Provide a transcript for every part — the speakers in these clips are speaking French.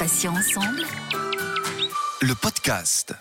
Patients ensemble. Le podcast.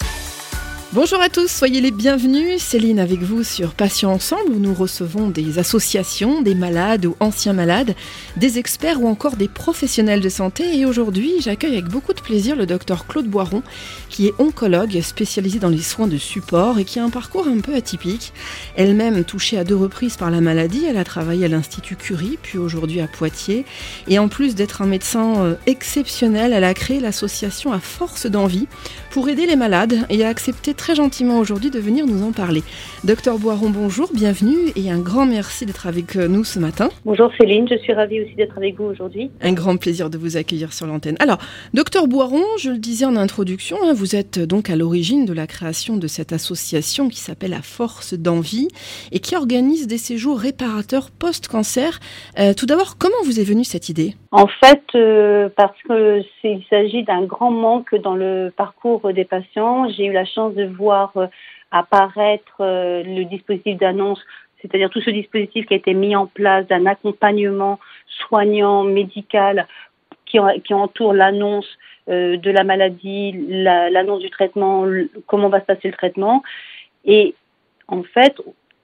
Bonjour à tous, soyez les bienvenus. Céline avec vous sur Patients Ensemble où nous recevons des associations, des malades ou anciens malades, des experts ou encore des professionnels de santé. Et aujourd'hui, j'accueille avec beaucoup de plaisir le docteur Claude Boiron, qui est oncologue spécialisé dans les soins de support et qui a un parcours un peu atypique. Elle-même touchée à deux reprises par la maladie, elle a travaillé à l'Institut Curie, puis aujourd'hui à Poitiers. Et en plus d'être un médecin euh, exceptionnel, elle a créé l'association à force d'envie pour aider les malades et a accepté très gentiment aujourd'hui de venir nous en parler. Docteur Boiron, bonjour, bienvenue et un grand merci d'être avec euh, nous ce matin. Bonjour Céline, je suis ravie aussi d'être avec vous aujourd'hui. Un grand plaisir de vous accueillir sur l'antenne. Alors, docteur Boiron, je le disais en introduction, hein, vous êtes donc à l'origine de la création de cette association qui s'appelle La Force d'Envie et qui organise des séjours réparateurs post-cancer. Euh, tout d'abord, comment vous est venue cette idée? En fait, euh, parce qu'il s'agit d'un grand manque dans le parcours des patients. J'ai eu la chance de voir euh, apparaître euh, le dispositif d'annonce, c'est-à-dire tout ce dispositif qui a été mis en place d'un accompagnement soignant, médical, qui, qui entoure l'annonce euh, de la maladie, l'annonce du traitement, comment va se passer le traitement. Et en fait,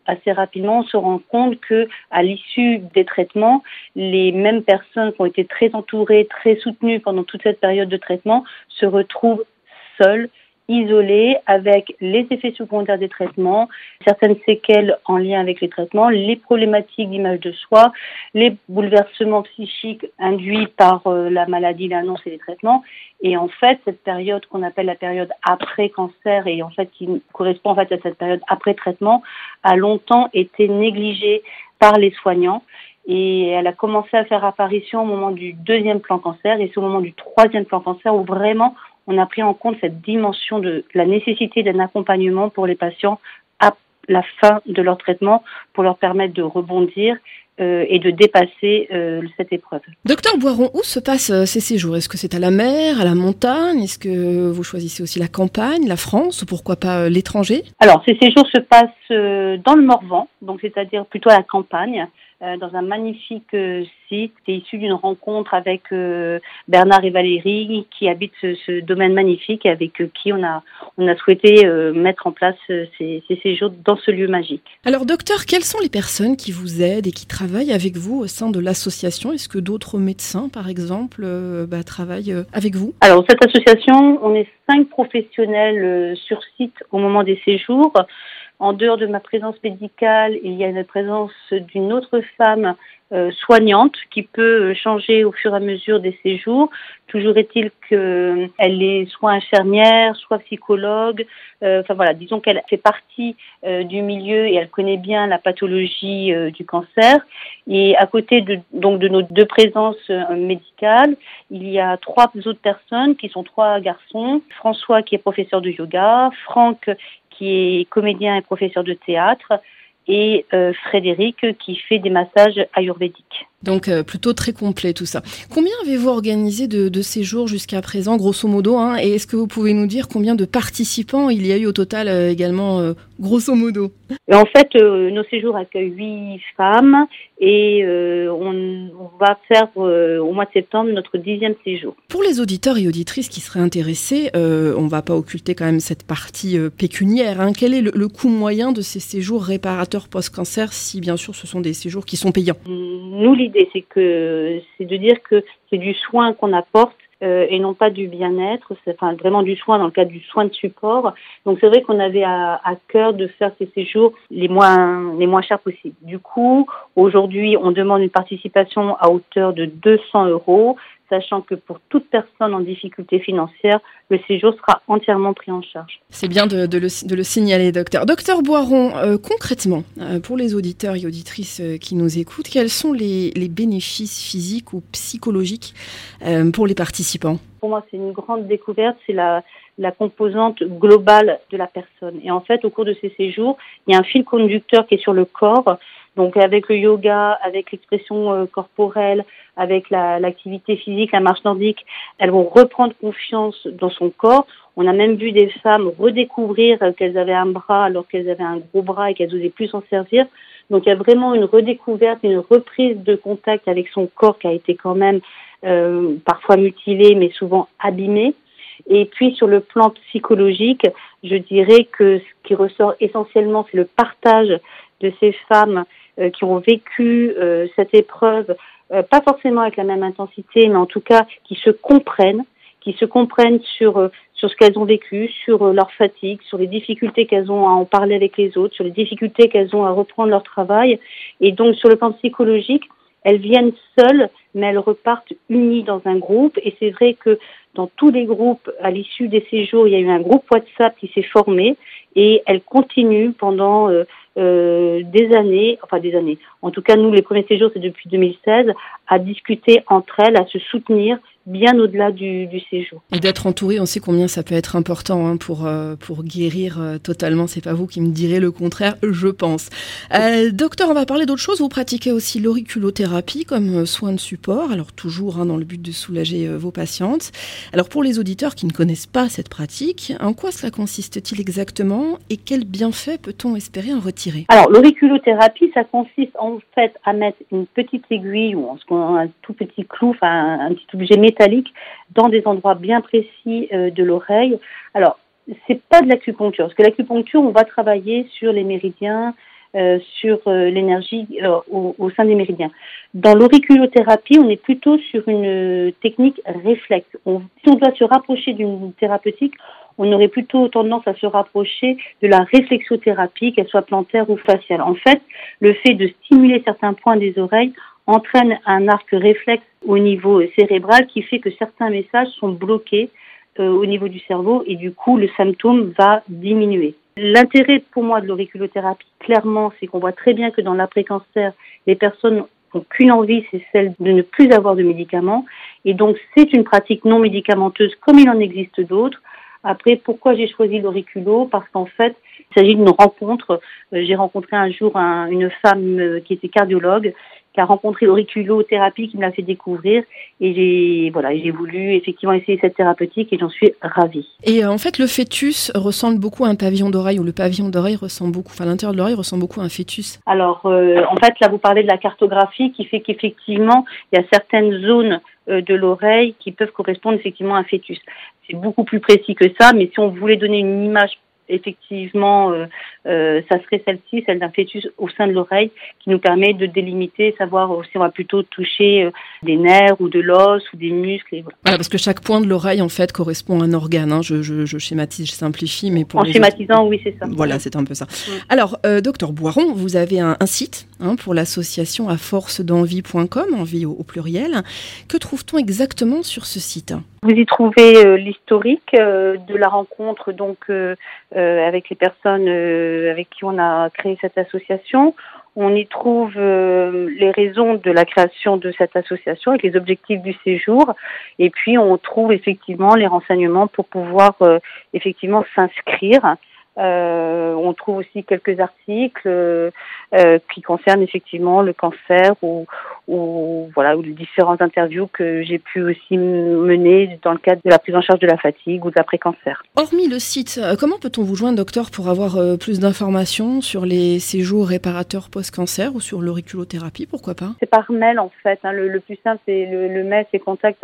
assez rapidement, on se rend compte que, à l'issue des traitements, les mêmes personnes qui ont été très entourées, très soutenues pendant toute cette période de traitement, se retrouvent seules, isolé avec les effets secondaires des traitements, certaines séquelles en lien avec les traitements, les problématiques d'image de soi, les bouleversements psychiques induits par euh, la maladie, l'annonce et les traitements. Et en fait, cette période qu'on appelle la période après cancer et en fait qui correspond en fait à cette période après traitement a longtemps été négligée par les soignants et elle a commencé à faire apparition au moment du deuxième plan cancer et c'est au moment du troisième plan cancer où vraiment on a pris en compte cette dimension de la nécessité d'un accompagnement pour les patients à la fin de leur traitement pour leur permettre de rebondir euh, et de dépasser euh, cette épreuve. Docteur Boiron, où se passent euh, ces séjours? Est-ce que c'est à la mer, à la montagne? Est-ce que vous choisissez aussi la campagne, la France ou pourquoi pas l'étranger? Alors, ces séjours se passent dans le Morvan, donc c'est-à-dire plutôt à la campagne. Euh, dans un magnifique euh, site. C'est issu d'une rencontre avec euh, Bernard et Valérie qui habitent ce, domaine magnifique et avec qui on a, on a souhaité mettre en place ces, ces, séjours dans ce lieu magique. Alors docteur, quelles sont les personnes qui vous aident et qui travaillent avec vous au sein de l'association? Est-ce que d'autres médecins, par exemple, bah, travaillent avec vous? Alors cette association, on est cinq professionnels sur site au moment des séjours. En dehors de ma présence médicale, il y a une présence d'une autre femme euh, soignante qui peut changer au fur et à mesure des séjours. Toujours est-il qu'elle est soit infirmière, soit psychologue. Euh, enfin voilà, disons qu'elle fait partie euh, du milieu et elle connaît bien la pathologie du cancer. Et à côté de donc de nos deux présences médicales, il y a trois autres personnes qui sont trois garçons. François qui est professeur de yoga, Franck qui est comédien et professeur de théâtre, et euh, Frédéric qui fait des massages ayurvédiques. Donc euh, plutôt très complet tout ça. Combien avez-vous organisé de, séjours jusqu'à présent, grosso modo hein, Et est-ce que vous pouvez nous dire combien de participants il y a eu au total euh, également, grosso modo? En fait, nos séjours accueillent huit femmes et on, va faire au mois de septembre notre dixième séjour. Pour les auditeurs et auditrices qui seraient intéressés, on ne va pas occulter quand même cette partie pécuniaire. Hein. Quel est le coût moyen de ces séjours réparateurs post-cancer si bien sûr ce sont des séjours qui sont payants? Nous, l'idée, c'est que c'est de dire que c'est du soin qu'on apporte euh, et non pas du bien-être, c'est enfin vraiment du soin dans le cadre du soin de support. Donc c'est vrai qu'on avait à, à, cœur de faire ces séjours les moins les moins chers possibles. Du coup, aujourd'hui, on demande une participation à hauteur de 200 euros sachant que pour toute personne en difficulté financière, le séjour sera entièrement pris en charge. C'est bien de, le, signaler, docteur. Docteur Boiron, euh, concrètement, euh, pour les auditeurs et auditrices euh, qui nous écoutent, quels sont les, bénéfices physiques ou psychologiques pour les participants? Pour moi, c'est une grande découverte, c'est la, la composante globale de la personne. Et en fait, au cours de ces séjours, il y a un fil conducteur qui est sur le corps donc avec le yoga, avec l'expression euh, corporelle, avec l'activité physique, la marche nordique, elles vont reprendre confiance dans son corps. On a même vu des femmes redécouvrir qu'elles avaient un bras alors qu'elles avaient un gros bras et qu'elles n'osaient plus s'en servir. Donc il y a vraiment une redécouverte, une reprise de contact avec son corps qui a été quand même euh, parfois mutilé, mais souvent abîmé. Et puis sur le plan psychologique, je dirais que ce qui ressort essentiellement, c'est le partage de ces femmes euh, qui ont vécu euh, cette épreuve, euh, pas forcément avec la même intensité, mais en tout cas qui se comprennent, qui se comprennent sur sur ce qu'elles ont vécu, sur leur fatigue, sur les difficultés qu'elles ont à en parler avec les autres, sur les difficultés qu'elles ont à reprendre leur travail. Et donc sur le plan psychologique, elles viennent seules, mais elles repartent unies dans un groupe. Et c'est vrai que dans tous les groupes, à l'issue des séjours, il y a eu un groupe WhatsApp qui s'est formé et elles continuent pendant euh, euh, des années, enfin des années. En tout cas, nous, les premiers séjours, c'est depuis 2016, à discuter entre elles, à se soutenir bien au-delà du, séjour. Et d'être entouré, on sait combien ça peut être important hein, pour, euh, pour guérir euh, totalement. C'est pas vous qui me direz le contraire, je pense. Docteur, on va parler d'autre chose. Vous pratiquez aussi l'auriculothérapie comme soin de support, alors toujours hein, dans le but de soulager vos patientes. Alors pour les auditeurs qui ne connaissent pas cette pratique, en quoi cela consiste-t-il exactement et quels bienfaits peut-on espérer en retirer? Alors l'auriculothérapie, ça consiste en fait à mettre une petite aiguille ou un tout petit clou, enfin un petit objet métallique dans des endroits bien précis euh, de l'oreille. Alors, c'est pas de l'acupuncture, parce que l'acupuncture, on va travailler sur les méridiens, euh, sur euh, l'énergie au, au, sein des méridiens. Dans l'auriculothérapie, on est plutôt sur une technique réflexe. Si on doit se rapprocher d'une thérapeutique, on aurait plutôt tendance à se rapprocher de la réflexothérapie, qu'elle soit plantaire ou faciale. En fait, le fait de stimuler certains points des oreilles entraîne un arc réflexe au niveau cérébral qui fait que certains messages sont bloqués euh, au niveau du cerveau et du coup le symptôme va diminuer. L'intérêt pour moi de l'auriculothérapie, clairement, c'est qu'on voit très bien que dans l'après-cancer, les personnes n'ont qu'une envie, c'est celle de ne plus avoir de médicaments. Et donc c'est une pratique non médicamenteuse comme il en existe d'autres. Après, pourquoi j'ai choisi l'auriculo? Parce qu'en fait, il s'agit d'une rencontre. Euh, j'ai rencontré un jour une femme euh, qui était cardiologue qui a rencontré l'auriculothérapie qui me l'a fait découvrir et j'ai voilà j'ai voulu effectivement essayer cette thérapeutique et j'en suis ravie. Et euh, en fait le fœtus ressemble beaucoup à un pavillon d'oreille ou le pavillon d'oreille ressemble beaucoup enfin l'intérieur de l'oreille ressemble beaucoup à un fœtus. Alors euh, en fait là vous parlez de la cartographie qui fait qu'effectivement il y a certaines zones euh, de l'oreille qui peuvent correspondre effectivement à un fœtus. C'est beaucoup plus précis que ça mais si on voulait donner une image effectivement, euh, euh, ça serait celle-ci, celle d'un fœtus au sein de l'oreille, qui nous permet de délimiter, savoir si on va plutôt toucher euh, des nerfs ou de l'os ou des muscles. voilà. parce que chaque point de l'oreille, en fait, correspond à un organe. Hein. Je, je, je, schématise, je simplifie, mais pour en schématisant, oui, c'est ça. Voilà, c'est un peu ça. Alors, euh, docteur Boiron, vous avez un, un site hein, pour l'association à force d'envie.com, envie au, au pluriel. Que trouve-t-on exactement sur ce site? Vous y trouvez euh, l'historique euh, de la rencontre donc euh, avec les personnes avec qui on a créé cette association. On y trouve les raisons de la création de cette association avec les objectifs du séjour. Et puis on trouve effectivement les renseignements pour pouvoir effectivement s'inscrire. Euh, on trouve aussi quelques articles euh, qui concernent effectivement le cancer ou, ou voilà ou les différentes interviews que j'ai pu aussi mener dans le cadre de la prise en charge de la fatigue ou d'après-cancer. Hormis le site, euh, comment peut-on vous joindre, docteur, pour avoir euh, plus d'informations sur les séjours réparateurs post-cancer ou sur l'auriculothérapie, pourquoi pas? C'est par mail en fait. Hein. Le, le, plus simple, c'est le, le mail, c'est contact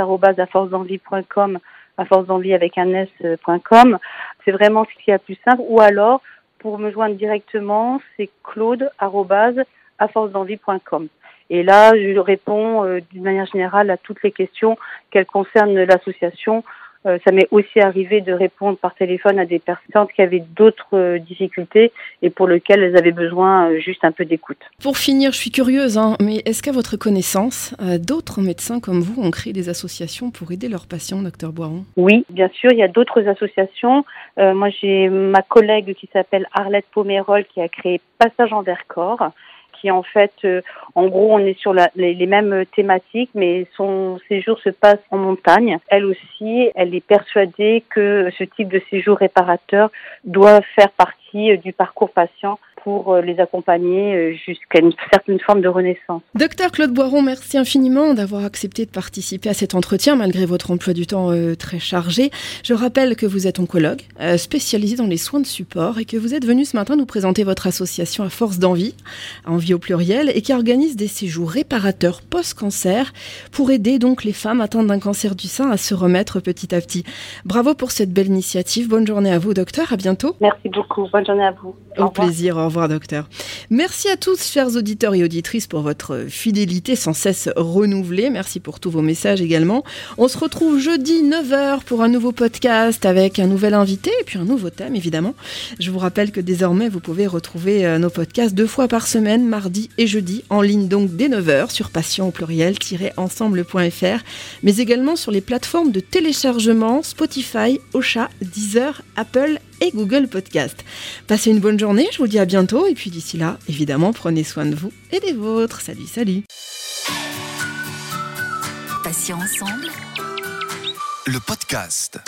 à force d'envie avec un s.com. C'est vraiment ce qui est plus simple. Ou alors, pour me joindre directement, c'est claude. Et là, je réponds euh, d'une manière générale à toutes les questions qu'elles concernent l'association euh, ça m'est aussi arrivé de répondre par téléphone à des personnes qui avaient d'autres euh, difficultés et pour lesquelles elles avaient besoin euh, juste un peu d'écoute. Pour finir, je suis curieuse, hein, mais est-ce qu'à votre connaissance, d'autres médecins comme vous ont créé des associations pour aider leurs patients, docteur Boiron? Oui, bien sûr, il y a d'autres associations. moi, j'ai ma collègue qui s'appelle Arlette Pomérol qui a créé Passage en Vercors qui en fait, euh, en gros, on est sur la, les, mêmes thématiques, mais son séjour se passe en montagne. Elle aussi, elle est persuadée que ce type de séjour réparateur doit faire partie euh, du parcours patient pour les accompagner jusqu'à une certaine forme de renaissance. Docteur Claude Boiron, merci infiniment d'avoir accepté de participer à cet entretien malgré votre emploi du temps très chargé. Je rappelle que vous êtes oncologue, spécialisé dans les soins de support et que vous êtes venu ce matin nous présenter votre association à force d'envie, envie au pluriel, et qui organise des séjours réparateurs post-cancer pour aider donc les femmes atteintes d'un cancer du sein à se remettre petit à petit. Bravo pour cette belle initiative. Bonne journée à vous, docteur. À bientôt. Merci beaucoup. Bonne journée à vous. Au, plaisir. Au revoir, docteur. Merci à tous, chers auditeurs et auditrices, pour votre fidélité sans cesse renouvelée. Merci pour tous vos messages également. On se retrouve jeudi 9h pour un nouveau podcast avec un nouvel invité et puis un nouveau thème, évidemment. Je vous rappelle que désormais, vous pouvez retrouver euh, nos podcasts deux fois par semaine, mardi et jeudi, en ligne donc dès 9h sur passion au pluriel-ensemble.fr, mais également sur les plateformes de téléchargement Spotify, Ocha, Deezer, Apple et Google Podcast. Passez une bonne journée, je vous dis à bientôt, et puis d'ici là, évidemment, prenez soin de vous et des vôtres. Salut, salut. Passion ensemble. Le podcast.